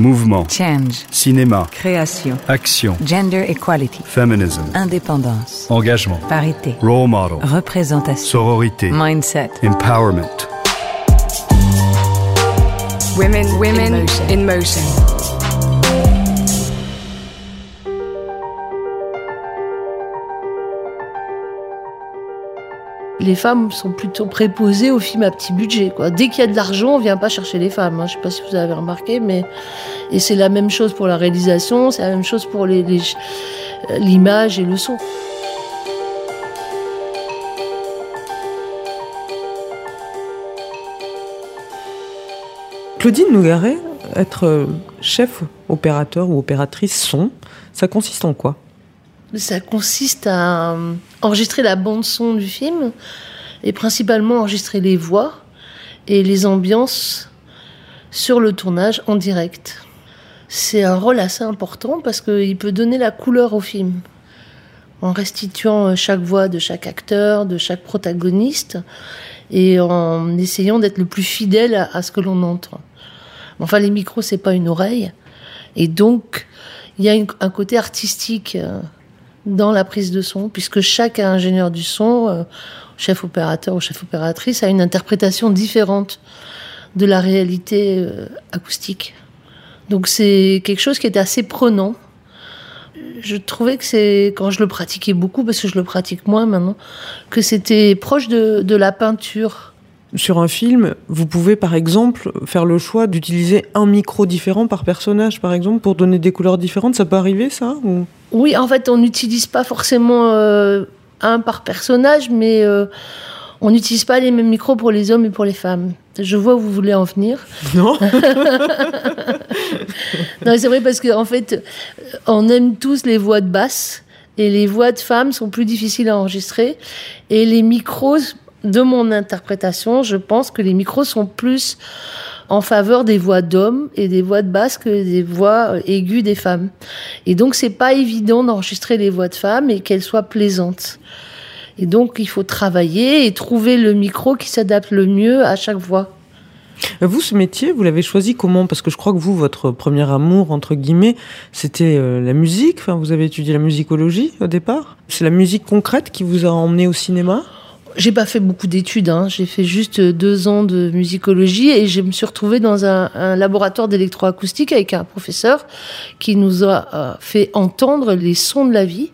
Mouvement. Change. Cinéma. Création. Action. Gender equality. Feminism. Indépendance. Engagement. Parité. Role model. Représentation. Sororité. Mindset. Empowerment. Women, women in motion. Les femmes sont plutôt préposées aux films à petit budget. Dès qu'il y a de l'argent, on vient pas chercher les femmes. hein. Je sais pas si vous avez remarqué, mais et c'est la même chose pour la réalisation, c'est la même chose pour euh, l'image et le son. Claudine Nougaret, être chef opérateur ou opératrice son, ça consiste en quoi? Ça consiste à enregistrer la bande son du film et principalement enregistrer les voix et les ambiances sur le tournage en direct. C'est un rôle assez important parce qu'il peut donner la couleur au film en restituant chaque voix de chaque acteur, de chaque protagoniste et en essayant d'être le plus fidèle à, ce que l'on entend. Enfin, les micros, c'est pas une oreille. Et donc, il y a un côté artistique euh, dans la prise de son, puisque chaque ingénieur du son, euh, chef opérateur ou chef opératrice, a une interprétation différente de la réalité euh, acoustique. Donc c'est quelque chose qui est assez prenant. Je trouvais que c'est, quand je le pratiquais beaucoup, parce que je le pratique moins maintenant, que c'était proche de, de la peinture. Sur un film, vous pouvez par exemple faire le choix d'utiliser un micro différent par personnage, par exemple, pour donner des couleurs différentes. Ça peut arriver, ça ou... Oui, en fait, on n'utilise pas forcément euh, un par personnage, mais euh, on n'utilise pas les mêmes micros pour les hommes et pour les femmes. Je vois où vous voulez en venir. Non Non, c'est vrai parce qu'en en fait, euh, on aime tous les voix de basse et les voix de femmes sont plus difficiles à enregistrer. Et les micros, de mon interprétation, je pense que les micros sont plus en faveur des voix d'hommes et des voix de basse que des voix euh, aiguës des femmes. Et donc, c'est pas évident d'enregistrer les voix de femmes et qu'elles soient plaisantes. Et donc, il faut travailler et trouver le micro qui s'adapte le mieux à chaque voix. Vous, ce métier, vous l'avez choisi comment? Parce que je crois que vous, votre premier amour, entre guillemets, c'était euh, la musique. Enfin, vous avez étudié la musicologie au départ. C'est la musique concrète qui vous a emmené au cinéma? J'ai pas fait beaucoup d'études, hein. j'ai fait juste deux ans de musicologie et je me suis retrouvée dans un, un laboratoire d'électroacoustique avec un professeur qui nous a euh, fait entendre les sons de la vie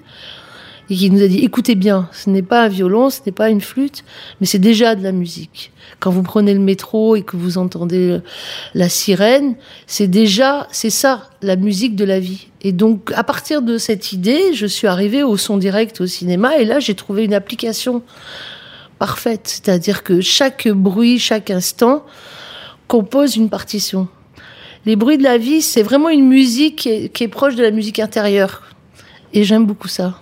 et qui nous a dit écoutez bien, ce n'est pas un violon, ce n'est pas une flûte, mais c'est déjà de la musique. Quand vous prenez le métro et que vous entendez la sirène, c'est déjà, c'est ça, la musique de la vie. Et donc, à partir de cette idée, je suis arrivée au son direct au cinéma et là, j'ai trouvé une application parfaite. C'est-à-dire que chaque bruit, chaque instant compose une partition. Les bruits de la vie, c'est vraiment une musique qui est, qui est proche de la musique intérieure. Et j'aime beaucoup ça.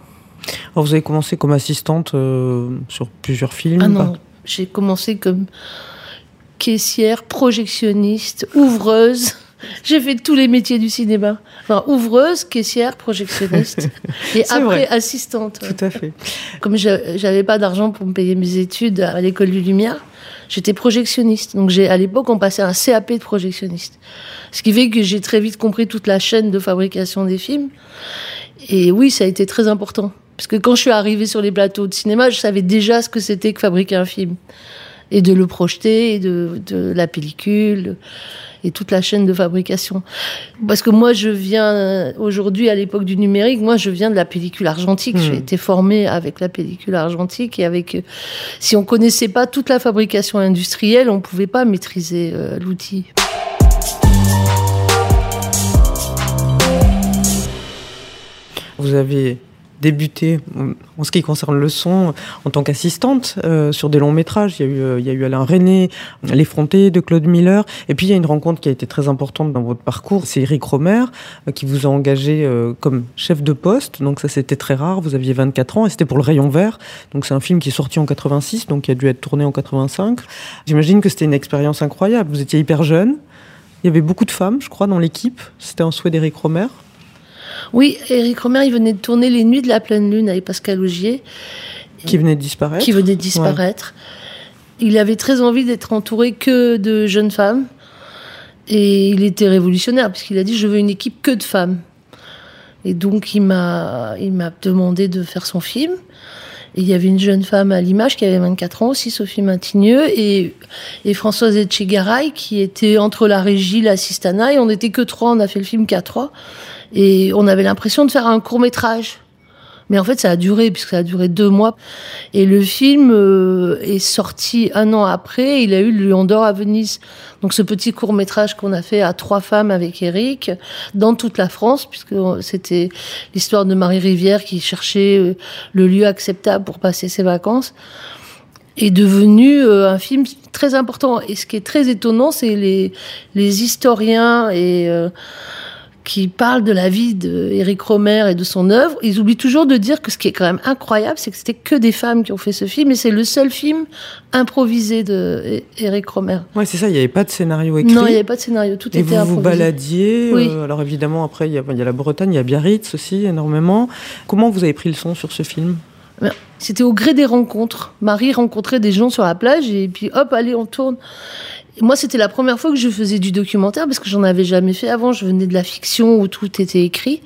Alors, vous avez commencé comme assistante euh, sur plusieurs films. Ah non, j'ai commencé comme caissière, projectionniste, ouvreuse. J'ai fait tous les métiers du cinéma. Enfin, ouvreuse, caissière, projectionniste. Et après, vrai. assistante. ouais. Tout à fait. Comme je- j'avais pas d'argent pour me payer mes études à l'école du Lumière, j'étais projectionniste. Donc j'ai, à l'époque, on passait un CAP de projectionniste. Ce qui fait que j'ai très vite compris toute la chaîne de fabrication des films. Et oui, ça a été très important. Parce que quand je suis arrivée sur les plateaux de cinéma, je savais déjà ce que c'était que fabriquer un film. Et de le projeter, et de, de la pellicule, et toute la chaîne de fabrication. Parce que moi, je viens, aujourd'hui, à l'époque du numérique, moi, je viens de la pellicule argentique. J'ai été formée avec la pellicule argentique et avec, euh, si on connaissait pas toute la fabrication industrielle, on pouvait pas maîtriser euh, l'outil. Vous avez débuté, en ce qui concerne le son, en tant qu'assistante euh, sur des longs métrages. Il y, a eu, euh, Alain René, L'effronté de Claude Miller. Et puis il y a une rencontre qui a été très importante dans votre parcours. C'est Eric Romer euh, qui vous a engagé euh, comme chef de poste. Donc ça c'était très rare. Vous aviez 24 ans et c'était pour Le Rayon Vert. Donc c'est un film qui est sorti en 86, donc qui a dû être tourné en 85. J'imagine que c'était une expérience incroyable. Vous étiez hyper jeune. Il y avait beaucoup de femmes, je crois, dans l'équipe. C'était un souhait d'Eric Romer. Oui, Eric Romer, il venait de tourner Les Nuits de la pleine lune avec Pascal Augier. Qui venait de disparaître. Qui venait de disparaître. Il avait très envie d'être entouré que de jeunes femmes. Et il était révolutionnaire, puisqu'il a dit Je veux une équipe que de femmes. Et donc, il m'a, il m'a demandé de faire son film. Il y avait une jeune femme à l'image qui avait 24 ans aussi, Sophie Maintigneux, et, et Françoise Etchegaray qui était entre la régie, l'assistana, et on n'était que trois, on a fait le film qu'à trois. Et on avait l'impression de faire un court métrage. Mais en fait, ça a duré, puisque ça a duré deux mois. Et le film euh, est sorti un an après. Il a eu le Lion d'Or à Venise. Donc, ce petit court métrage qu'on a fait à trois femmes avec Eric, dans toute la France, puisque c'était l'histoire de Marie Rivière qui cherchait euh, le lieu acceptable pour passer ses vacances est devenu euh, un film très important. Et ce qui est très étonnant, c'est les, les historiens et qui parlent de la vie d'Éric Romer et de son œuvre, ils oublient toujours de dire que ce qui est quand même incroyable, c'est que c'était que des femmes qui ont fait ce film, et c'est le seul film improvisé d'Éric Romer. Ouais, c'est ça, il n'y avait pas de scénario écrit. Non, il n'y avait pas de scénario, tout et était vous improvisé. vous baladiez, Oui. euh, alors évidemment après il y, a, il y a la Bretagne, il y a Biarritz aussi énormément. Comment vous avez pris le son sur ce film? C'était au gré des rencontres. Marie rencontrait des gens sur la plage, et puis hop, allez, on tourne. Moi, c'était la première fois que je faisais du documentaire parce que j'en avais jamais fait avant. Je venais de la fiction où tout était écrit.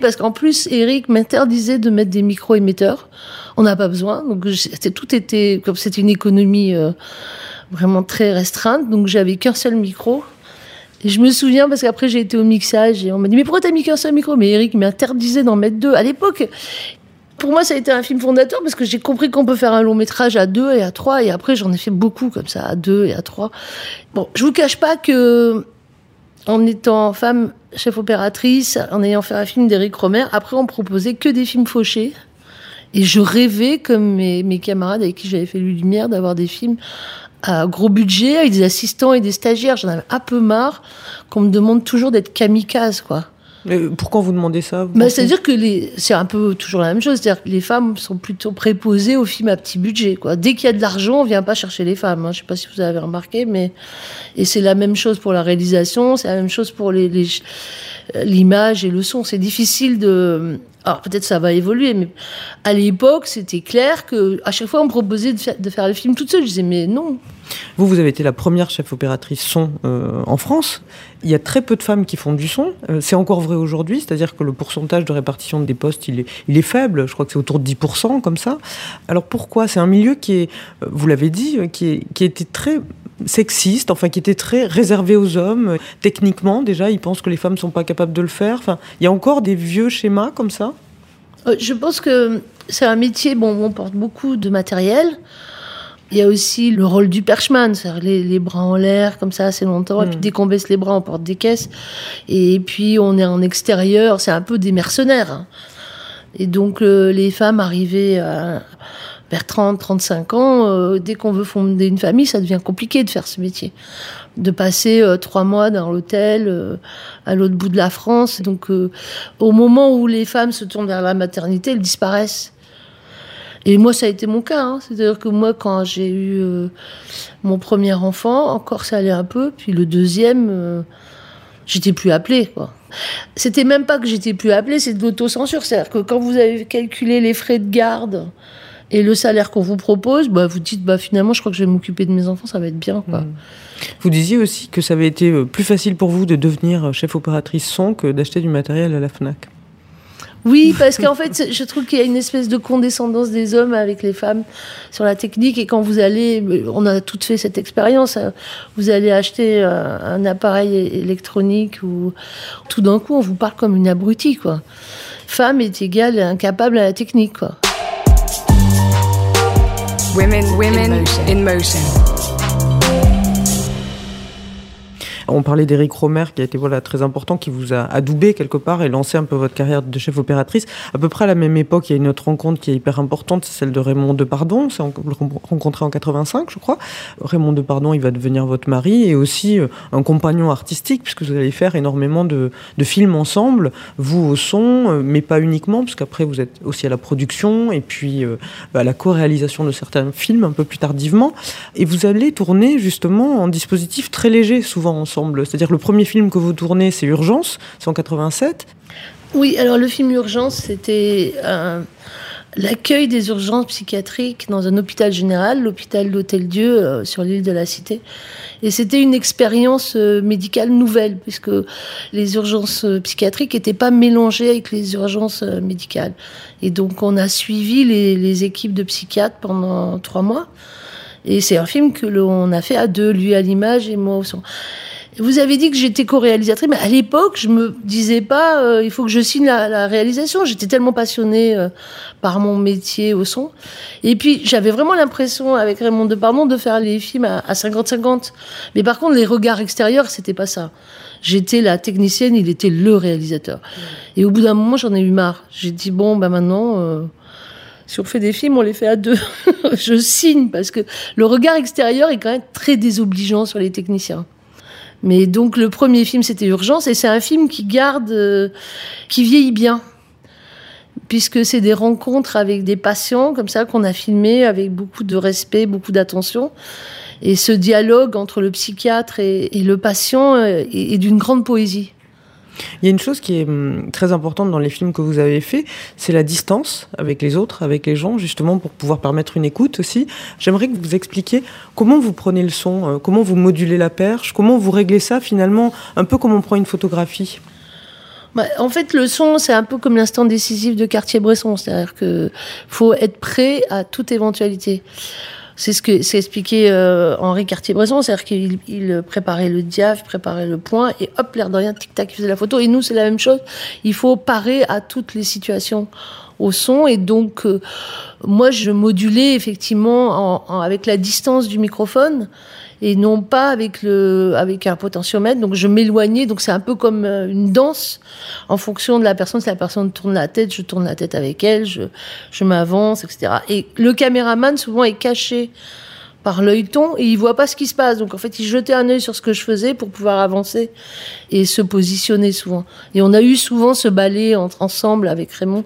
Parce qu'en plus, Eric m'interdisait de mettre des micro-émetteurs. On n'a pas besoin. Donc, c'était, tout était, comme c'était une économie euh, vraiment très restreinte. Donc, j'avais qu'un seul micro. Et je me souviens parce qu'après, j'ai été au mixage et on m'a dit, mais pourquoi t'as mis qu'un seul micro? Mais Eric m'interdisait d'en mettre deux. À l'époque, pour moi, ça a été un film fondateur parce que j'ai compris qu'on peut faire un long métrage à deux et à trois, et après j'en ai fait beaucoup comme ça, à deux et à trois. Bon, je vous cache pas que en étant femme chef opératrice, en ayant fait un film d'Éric Romer, après on proposait que des films fauchés. Et je rêvais, comme mes, mes camarades avec qui j'avais fait Lumière, d'avoir des films à gros budget, avec des assistants et des stagiaires. J'en avais un peu marre qu'on me demande toujours d'être kamikaze, quoi. Mais Pourquoi vous demandez ça vous Bah, C'est-à-dire que les... c'est un peu toujours la même chose. C'est-à-dire que les femmes sont plutôt préposées aux films à petit budget. Quoi. Dès qu'il y a de l'argent, on vient pas chercher les femmes. hein. Je sais pas si vous avez remarqué, mais et c'est la même chose pour la réalisation, c'est la même chose pour les, les- l'image et le son. C'est difficile de. Alors peut-être ça va évoluer, mais à l'époque, c'était clair que à chaque fois on me proposait de faire, le film toute seule. Je disais mais non. Vous, vous avez été la première chef opératrice son euh, en France. Il y a très peu de femmes qui font du son. Euh, c'est encore vrai aujourd'hui, c'est-à-dire que le pourcentage de répartition des postes, il est, faible. Je crois que c'est autour de 10%, comme ça. Alors pourquoi? C'est un milieu qui est, euh, vous l'avez dit, qui, est, qui était très sexiste, enfin qui était très réservé aux hommes. Techniquement, déjà, ils pensent que les femmes ne sont pas capables de le faire. Enfin, il y a encore des vieux schémas comme ça. Euh, Je pense que c'est un métier bon, où on porte beaucoup de matériel. Il y a aussi le rôle du perchman, c'est-à-dire les, les bras en l'air comme ça assez longtemps. Et puis Mm. dès qu'on baisse les bras, on porte des caisses. Et puis on est en extérieur, c'est un peu des mercenaires. hein. Et donc euh, les femmes arrivées à, vers 30, 35 ans, euh, dès qu'on veut fonder une famille, ça devient compliqué de faire ce métier. De passer euh, trois mois dans l'hôtel euh, à l'autre bout de la France. Donc au moment où les femmes se tournent vers la maternité, elles disparaissent. Et moi, ça a été mon cas. hein. C'est-à-dire que moi, quand j'ai eu mon premier enfant, encore ça allait un peu. Puis le deuxième, j'étais plus appelée. Quoi. C'était même pas que j'étais plus appelée, c'est de l'autocensure. C'est-à-dire que quand vous avez calculé les frais de garde et le salaire qu'on vous propose, bah, vous dites bah, finalement, je crois que je vais m'occuper de mes enfants, ça va être bien. Quoi. Mm. Vous disiez aussi que ça avait été euh, plus facile pour vous de devenir chef opératrice son que d'acheter du matériel à la FNAC. Oui, parce qu'en fait, je trouve qu'il y a une espèce de condescendance des hommes avec les femmes sur la technique. Et quand vous allez, on a toutes fait cette expérience, hein, vous allez acheter un, appareil électronique ou tout d'un coup, on vous parle comme une abrutie, quoi. Femme est égale incapable à la technique, quoi. Women, women in motion. On parlait d'Éric Romer, qui a été voilà, très important, qui vous a adoubé quelque part et lancé un peu votre carrière de chef opératrice. À peu près à la même époque, il y a une autre rencontre qui est hyper importante, c'est celle de Raymond Depardon. C'est rencontré en 85, je crois. Raymond Depardon, il va devenir votre mari et aussi euh, un compagnon artistique, puisque vous allez faire énormément de, films ensemble, vous au son, euh, mais pas uniquement, parce qu'après vous êtes aussi à la production et puis euh, à la co-réalisation de certains films un peu plus tardivement. Et vous allez tourner justement en dispositif très léger, souvent ensemble. C'est-à-dire le premier film que vous tournez, c'est Urgence, c'est en 87. Oui, alors le film Urgence, c'était un, l'accueil des urgences psychiatriques dans un hôpital général, l'hôpital d'Hôtel-Dieu euh, sur l'île de la Cité. Et c'était une expérience euh, médicale nouvelle, puisque les urgences euh, psychiatriques n'étaient pas mélangées avec les urgences médicales. Et donc on a suivi les, les équipes de psychiatres pendant trois mois. Et c'est un film que l'on a fait à deux, lui à l'image et moi au son. Vous avez dit que j'étais co-réalisatrice, mais à l'époque, je me disais pas, euh, il faut que je signe la, réalisation. J'étais tellement passionnée euh, par mon métier au son. Et puis, j'avais vraiment l'impression, avec Raymond Depardon, de faire les films à 50-50. Mais par contre, les regards extérieurs, c'était pas ça. J'étais la technicienne, il était le réalisateur. Et au bout d'un moment, j'en ai eu marre. J'ai dit, bon, bah maintenant, euh, si on fait des films, on les fait à deux. je signe, parce que le regard extérieur est quand même très désobligeant sur les techniciens. Mais donc le premier film c'était Urgence et c'est un film qui garde, euh, qui vieillit bien, puisque c'est des rencontres avec des patients comme ça qu'on a filmé avec beaucoup de respect, beaucoup d'attention. Et ce dialogue entre le psychiatre et, le patient euh, est d'une grande poésie. Il y a une chose qui est hum, très importante dans les films que vous avez faits, c'est la distance avec les autres, avec les gens, justement pour pouvoir permettre une écoute aussi. J'aimerais que vous expliquiez comment vous prenez le son, euh, comment vous modulez la perche, comment vous réglez ça finalement, un peu comme on prend une photographie. Bah, en fait, le son, c'est un peu comme l'instant décisif de Cartier-Bresson, c'est-à-dire qu'il faut être prêt à toute éventualité. C'est ce que c'est expliqué euh, Henri Cartier-Bresson, c'est-à-dire qu'il il préparait le diaph, préparait le point, et hop, l'air de rien, tic-tac, il faisait la photo. Et nous, c'est la même chose. Il faut parer à toutes les situations au son. Et donc, euh, moi, je modulais effectivement avec la distance du microphone et non pas avec le avec un potentiomètre. Donc je m'éloignais. Donc c'est un peu comme euh, une danse en fonction de la personne. Si la personne tourne la tête, je tourne la tête avec elle. Je je m'avance, etc. Et le caméraman souvent est caché par l'œilleton et il voit pas ce qui se passe. Donc en fait, il jetait un œil sur ce que je faisais pour pouvoir avancer et se positionner souvent. Et on a eu souvent ce ballet entre, ensemble avec Raymond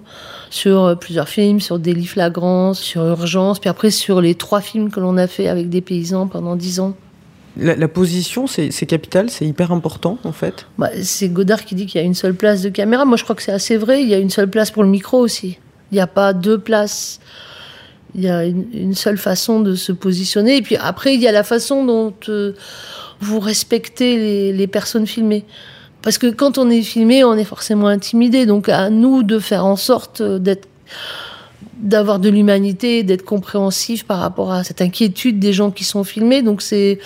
sur euh, plusieurs films, sur Délit flagrant, sur Urgence, puis après sur les trois films que l'on a fait avec des paysans pendant dix ans. La, position, c'est capital, c'est hyper important en fait? Bah, c'est Godard qui dit qu'il y a une seule place de caméra. Moi, je crois que c'est assez vrai. Il y a une seule place pour le micro aussi. Il n'y a pas deux places il y a une, seule façon de se positionner. Et puis après, il y a la façon dont euh, vous respectez les, personnes filmées. Parce que quand on est filmé, on est forcément intimidé. Donc à nous de faire en sorte d'être d'avoir de l'humanité, d'être compréhensif par rapport à cette inquiétude des gens qui sont filmés. Donc c'est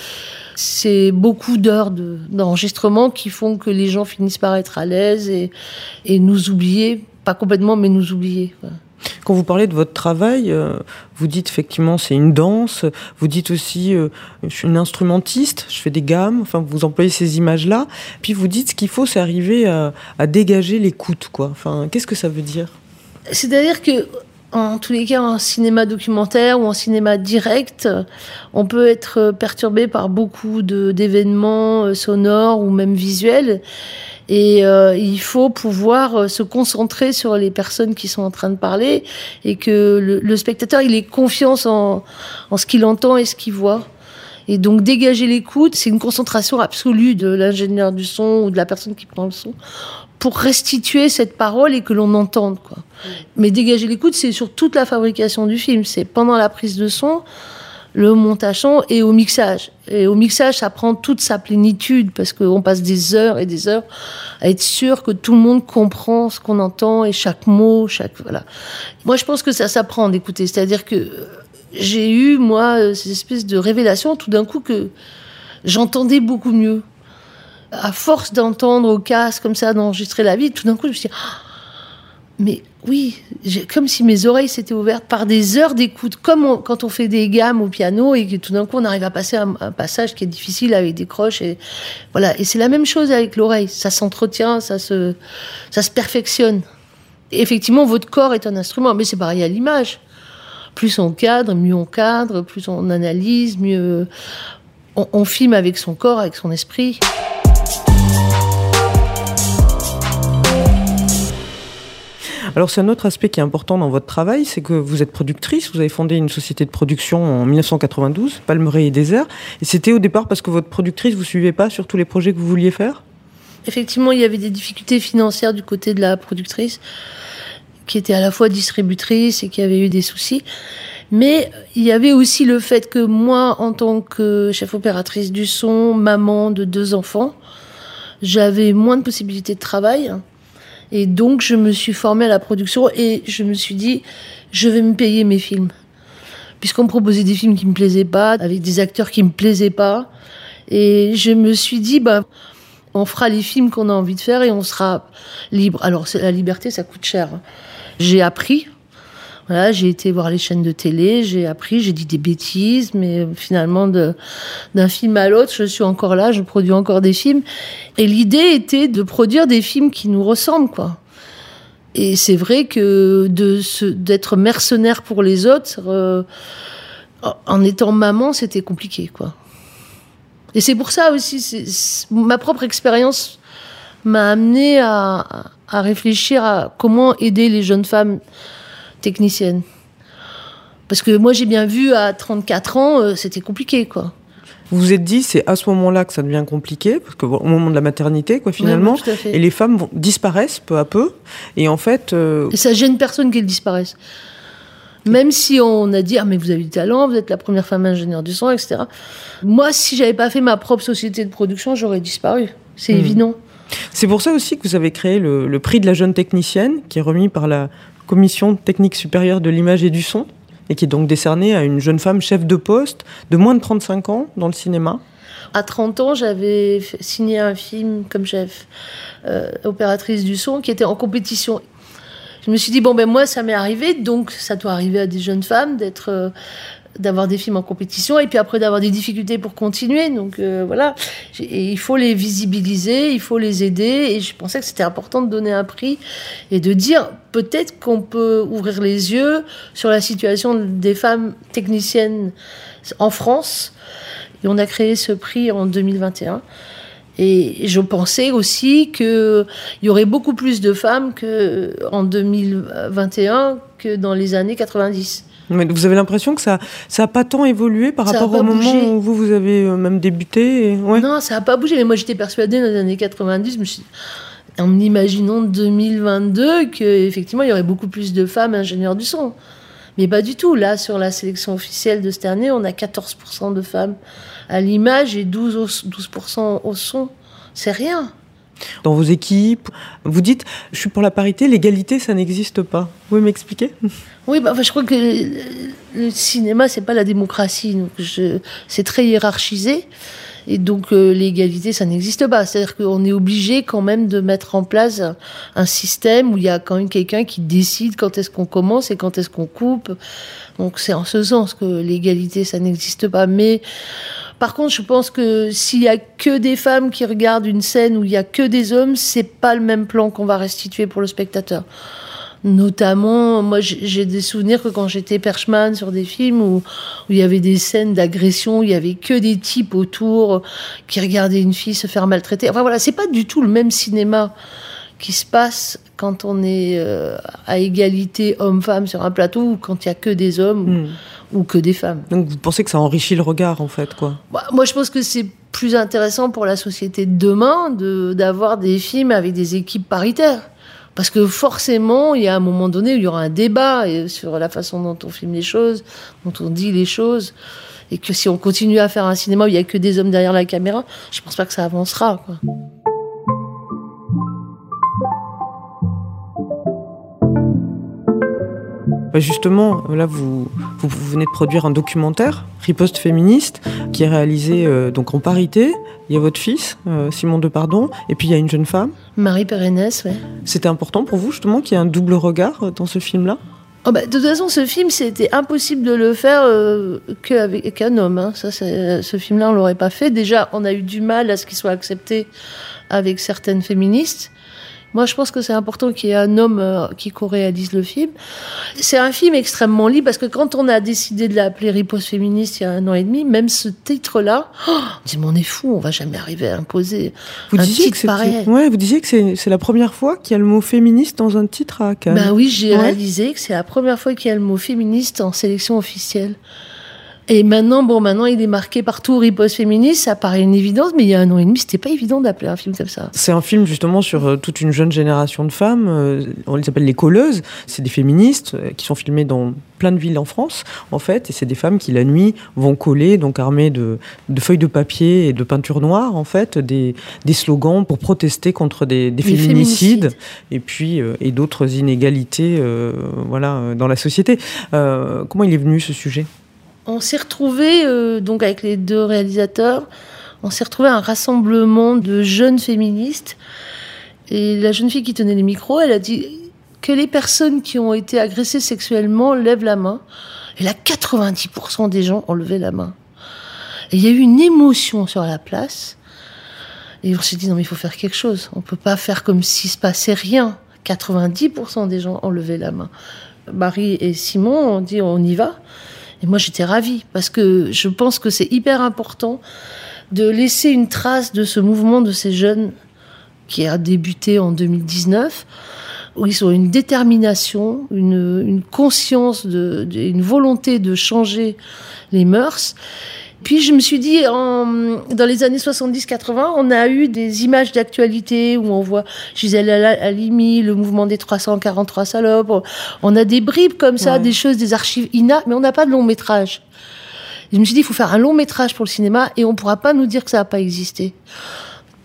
c'est beaucoup d'heures d'enregistrement qui font que les gens finissent par être à l'aise et nous oublier, pas complètement, mais nous oublier. Quand vous parlez de votre travail, euh, vous dites effectivement c'est une danse, vous dites aussi euh, je suis une instrumentiste, je fais des gammes, enfin vous employez ces images-là, puis vous dites ce qu'il faut c'est arriver à, dégager l'écoute, quoi. Enfin, qu'est-ce que ça veut dire? C'est-à-dire que en tous les cas, en cinéma documentaire ou en cinéma direct, on peut être perturbé par beaucoup d'événements euh, sonores ou même visuels. Et euh, il faut pouvoir euh, se concentrer sur les personnes qui sont en train de parler et que le, le spectateur il ait confiance en, en ce qu'il entend et ce qu'il voit. Et donc dégager l'écoute, c'est une concentration absolue de l'ingénieur du son ou de la personne qui prend le son pour restituer cette parole et que l'on entende. Quoi. Mais dégager l'écoute, c'est sur toute la fabrication du film. C'est pendant la prise de son, le montage son et au mixage. Et au mixage, ça prend toute sa plénitude parce qu'on passe des heures et des heures à être sûr que tout le monde comprend ce qu'on entend et chaque mot, chaque voilà. Moi, je pense que ça s'apprend d'écouter. C'est-à-dire que j'ai eu moi ces espèces de révélations tout d'un coup que j'entendais beaucoup mieux. À force d'entendre au casque comme ça, d'enregistrer la vie, tout d'un coup, je me suis dit, mais oui, comme si mes oreilles s'étaient ouvertes par des heures d'écoute, comme quand on fait des gammes au piano et que tout d'un coup on arrive à passer un, passage qui est difficile avec des croches et voilà. Et c'est la même chose avec l'oreille, ça s'entretient, ça se, ça se perfectionne. effectivement, votre corps est un instrument, mais c'est pareil à l'image. Plus on cadre, mieux on cadre, plus on analyse, mieux on, on filme avec son corps, avec son esprit. Alors c'est un autre aspect qui est important dans votre travail, c'est que vous êtes productrice, vous avez fondé une société de production en 1992, Palmeraie et Désert, et c'était au départ parce que votre productrice vous suivait pas sur tous les projets que vous vouliez faire? Effectivement, il y avait des difficultés financières du côté de la productrice qui était à la fois distributrice et qui avait eu des soucis. Mais il y avait aussi le fait que moi, en tant que chef opératrice du son, maman de deux enfants, j'avais moins de possibilités de travail. Et donc, je me suis formée à la production et je me suis dit, je vais me payer mes films. Puisqu'on me proposait des films qui me plaisaient pas, avec des acteurs qui me plaisaient pas. Et je me suis dit, bah, on fera les films qu'on a envie de faire et on sera libre. Alors, la liberté, ça coûte cher. J'ai appris. Voilà, j'ai été voir les chaînes de télé, j'ai appris, j'ai dit des bêtises, mais finalement, d'un film à l'autre, je suis encore là, je produis encore des films. Et l'idée était de produire des films qui nous ressemblent, quoi. Et c'est vrai que d'être mercenaire pour les autres, euh, en étant maman, c'était compliqué, quoi. Et c'est pour ça aussi, ma propre expérience m'a amené à, à, réfléchir à comment aider les jeunes femmes techniciennes. Parce que moi, j'ai bien vu à 34 ans, euh, c'était compliqué, quoi. Vous vous êtes dit, c'est à ce moment-là que ça devient compliqué, parce qu'au moment de la maternité, quoi, finalement, et les femmes disparaissent peu à peu, et en fait. Euh, et ça gêne personne qu'elles disparaissent. Même si on a dit, ah, mais vous avez du talent, vous êtes la première femme ingénieure du son, etc. Moi, si j'avais pas fait ma propre société de production, j'aurais disparu. C'est hmm. évident. C'est pour ça aussi que vous avez créé le, prix de la jeune technicienne, qui est remis par la Commission technique supérieure de l'image et du son, et qui est donc décerné à une jeune femme chef de poste de moins de 35 ans dans le cinéma. À 30 ans, j'avais signé un film comme chef euh, opératrice du son qui était en compétition je me suis dit, bon, ben moi, ça m'est arrivé, donc ça doit arriver à des jeunes femmes d'être. Euh, d'avoir des films en compétition et puis après d'avoir des difficultés pour continuer. Donc euh, voilà, il faut les visibiliser, il faut les aider et je pensais que c'était important de donner un prix et de dire peut-être qu'on peut ouvrir les yeux sur la situation des femmes techniciennes en France. Et on a créé ce prix en 2021. Et je pensais aussi qu'il y aurait beaucoup plus de femmes qu'en 2021 que dans les années 90. Mais vous avez l'impression que ça n'a pas tant évolué par rapport au moment où vous, vous avez euh, même débuté Non, ça n'a pas bougé. Mais moi, j'étais persuadée dans les années 90, en imaginant 2022 qu'effectivement, il y aurait beaucoup plus de femmes ingénieurs du son. Mais pas du tout. Là, sur la sélection officielle de cette année, on a 14% de femmes à l'image et 12%, au, 12 au son. C'est rien. Dans vos équipes, vous dites, je suis pour la parité, l'égalité, ça n'existe pas. Vous pouvez m'expliquer? Oui, bah, je crois que le, cinéma, c'est pas la démocratie. C'est très hiérarchisé. Et donc euh, l'égalité, ça n'existe pas. C'est-à-dire qu'on est obligé quand même de mettre en place un, système où il y a quand même quelqu'un qui décide quand est-ce qu'on commence et quand est-ce qu'on coupe. Donc c'est en ce sens que l'égalité, ça n'existe pas. Mais par contre, je pense que s'il y a que des femmes qui regardent une scène où il y a que des hommes, c'est pas le même plan qu'on va restituer pour le spectateur. Notamment, moi, j'ai des souvenirs que quand j'étais perchman sur des films où, il y avait des scènes d'agression, il y avait que des types autour qui regardaient une fille se faire maltraiter. Enfin voilà, c'est pas du tout le même cinéma qui se passe quand on est euh, à égalité homme-femme sur un plateau ou quand il y a que des hommes. Hmm ou que des femmes. Donc vous pensez que ça enrichit le regard en fait quoi? Bah, Moi je pense que c'est plus intéressant pour la société de demain d'avoir des films avec des équipes paritaires. Parce que forcément, il y a un moment donné où il y aura un débat sur la façon dont on filme les choses, dont on dit les choses. Et que si on continue à faire un cinéma où il n'y a que des hommes derrière la caméra, je pense pas que ça avancera. Bah, justement, là, vous, vous, venez de produire un documentaire, Riposte féministe, qui est réalisé euh, donc en parité. Il y a votre fils, euh, Simon Depardon, et puis il y a une jeune femme. Marie Pérenès, oui. C'était important pour vous, justement, qu'il y ait un double regard euh, dans ce film-là? Oh bah, de toute façon, ce film, c'était impossible de le faire qu'avec un homme. Hein. Ça, ce film-là, on l'aurait pas fait. Déjà, on a eu du mal à ce qu'il soit accepté avec certaines féministes. Moi, je pense que c'est important qu'il y ait un homme euh, qui co-réalise le film. C'est un film extrêmement libre parce que quand on a décidé de l'appeler Riposte féministe il y a un an et demi, même ce titre-là, oh, on dit mais on est fou, on va jamais arriver à imposer vous un titre que pareil. Ouais, vous disiez que c'est la première fois qu'il y a le mot féministe dans un titre à Cannes. Ben oui, j'ai réalisé que c'est la première fois qu'il y a le mot féministe en sélection officielle. Et maintenant, bon, maintenant, il est marqué partout riposte féministe. Ça paraît une évidence, mais il y a un an et demi, c'était pas évident d'appeler un film comme ça. C'est un film justement sur euh, toute une jeune génération de femmes. euh, on les appelle les colleuses. C'est des féministes euh, qui sont filmées dans plein de villes en France, en fait. Et c'est des femmes qui, la nuit, vont coller, donc armées de, de feuilles de papier et de peinture noire, en fait, des, des slogans pour protester contre des, féminicides, féminicides. et puis euh, et d'autres inégalités, euh, voilà, dans la société. Euh, comment il est venu ce sujet? On s'est retrouvés, euh, donc avec les deux réalisateurs, on s'est retrouvés à un rassemblement de jeunes féministes. Et la jeune fille qui tenait les micros, elle a dit que les personnes qui ont été agressées sexuellement lèvent la main. Et là, 90% des gens ont levé la main. Et il y a eu une émotion sur la place. Et on s'est dit, non, mais il faut faire quelque chose. On peut pas faire comme s'il se passait rien. 90% des gens ont levé la main. Marie et Simon ont dit, on y va. Et moi, j'étais ravie parce que je pense que c'est hyper important de laisser une trace de ce mouvement de ces jeunes qui a débuté en 2019, où ils ont une détermination, une, conscience, une volonté de changer les mœurs. Puis je me suis dit, en, dans les années 70-80, on a eu des images d'actualité où on voit Gisèle Hal- Halimi, le mouvement des 343 salopes. On a des bribes comme ça, Ouais. des choses, des archives INA, mais on n'a pas de long métrage. Je me suis dit, il faut faire un long métrage pour le cinéma et on ne pourra pas nous dire que ça n'a pas existé.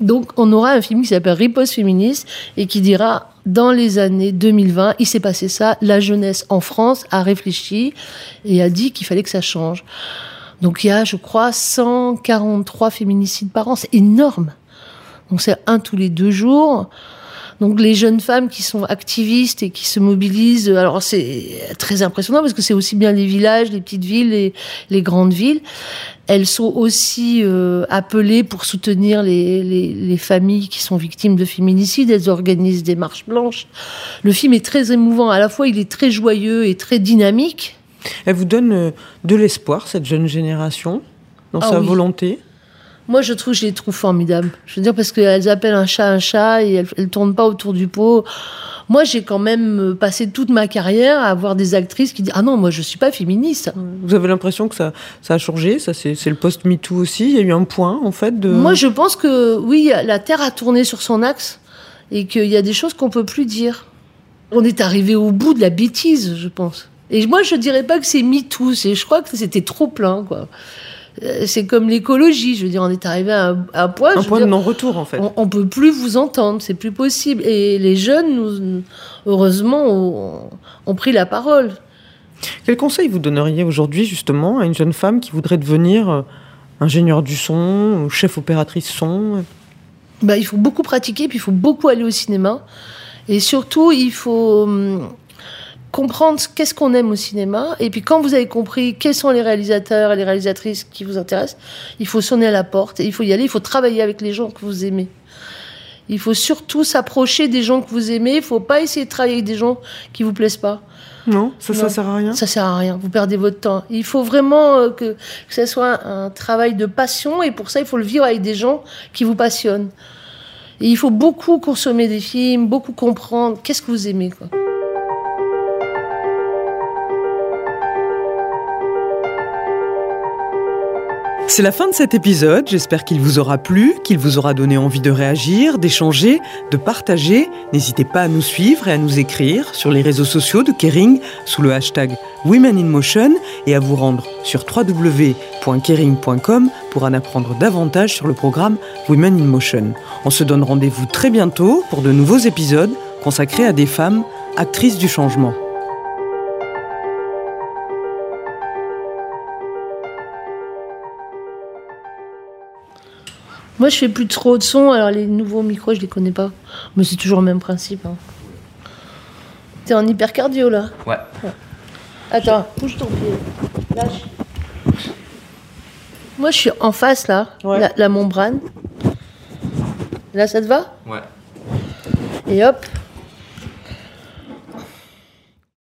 Donc, on aura un film qui s'appelle Riposte féministe et qui dira, dans les années 2020, il s'est passé ça, la jeunesse en France a réfléchi et a dit qu'il fallait que ça change. Donc, il y a, je crois, 143 féminicides par an. C'est énorme. Donc, c'est un tous les deux jours. Donc, les jeunes femmes qui sont activistes et qui se mobilisent, alors c'est très impressionnant parce que c'est aussi bien les villages, les petites villes, les, les grandes villes. Elles sont aussi euh, appelées pour soutenir les familles qui sont victimes de féminicides. Elles organisent des marches blanches. Le film est très émouvant. À la fois, il est très joyeux et très dynamique. Elle vous donne euh, de l'espoir, cette jeune génération, dans Ah sa oui. volonté? Moi, je trouve, je les trouve formidables. Je veux dire, parce qu'elles appellent un chat un chat et elles, elles tournent pas autour du pot. Moi, j'ai quand même euh, passé toute ma carrière à avoir des actrices qui disent Ah non, moi, je suis pas féministe. Vous avez l'impression que ça, ça a changé Ça, c'est c'est le post-MeToo aussi. Il y a eu un point, en fait, de. Moi, je pense que oui, la Terre a tourné sur son axe et qu'il y a des choses qu'on peut plus dire. On est arrivé au bout de la bêtise, je pense. Et moi, je dirais pas que c'est MeToo. Je crois que c'était trop plein, quoi. Euh, C'est comme l'écologie. Je veux dire, on est arrivé à un, à un point. un point de dire, non-retour, en fait. on, on peut plus vous entendre, c'est plus possible. Et les jeunes, nous, heureusement, ont, ont pris la parole. Quel conseil vous donneriez aujourd'hui, justement, à une jeune femme qui voudrait devenir euh, ingénieure du son, ou chef opératrice son? Bah, il faut beaucoup pratiquer, puis il faut beaucoup aller au cinéma. Et surtout, il faut hum, comprendre qu'est-ce qu'on aime au cinéma. Et puis quand vous avez compris quels sont les réalisateurs et les réalisatrices qui vous intéressent, il faut sonner à la porte. Et il faut y aller, il faut travailler avec les gens que vous aimez. Il faut surtout s'approcher des gens que vous aimez. Il ne faut pas essayer de travailler avec des gens qui vous plaisent pas. Non Ça, ça Non. sert à rien Ça sert à rien. Vous perdez votre temps. Il faut vraiment euh, que, que ça soit un travail de passion. Et pour ça, il faut le vivre avec des gens qui vous passionnent. Et il faut beaucoup consommer des films, beaucoup comprendre qu'est-ce que vous aimez. Quoi. C'est la fin de cet épisode, j'espère qu'il vous aura plu, qu'il vous aura donné envie de réagir, d'échanger, de partager. N'hésitez pas à nous suivre et à nous écrire sur les réseaux sociaux de Kering sous le hashtag Women in Motion et à vous rendre sur www.kering.com pour en apprendre davantage sur le programme Women in Motion. On se donne rendez-vous très bientôt pour de nouveaux épisodes consacrés à des femmes actrices du changement. Moi, je fais plus trop de son. Alors, les nouveaux micros, je les connais pas. Mais c'est toujours le même principe. Hein. T'es en hypercardio, là Ouais. Attends, bouge ton pied. Lâche. Moi, je suis en face, là. Ouais. La, la membrane. Là, ça te va? Ouais. Et hop,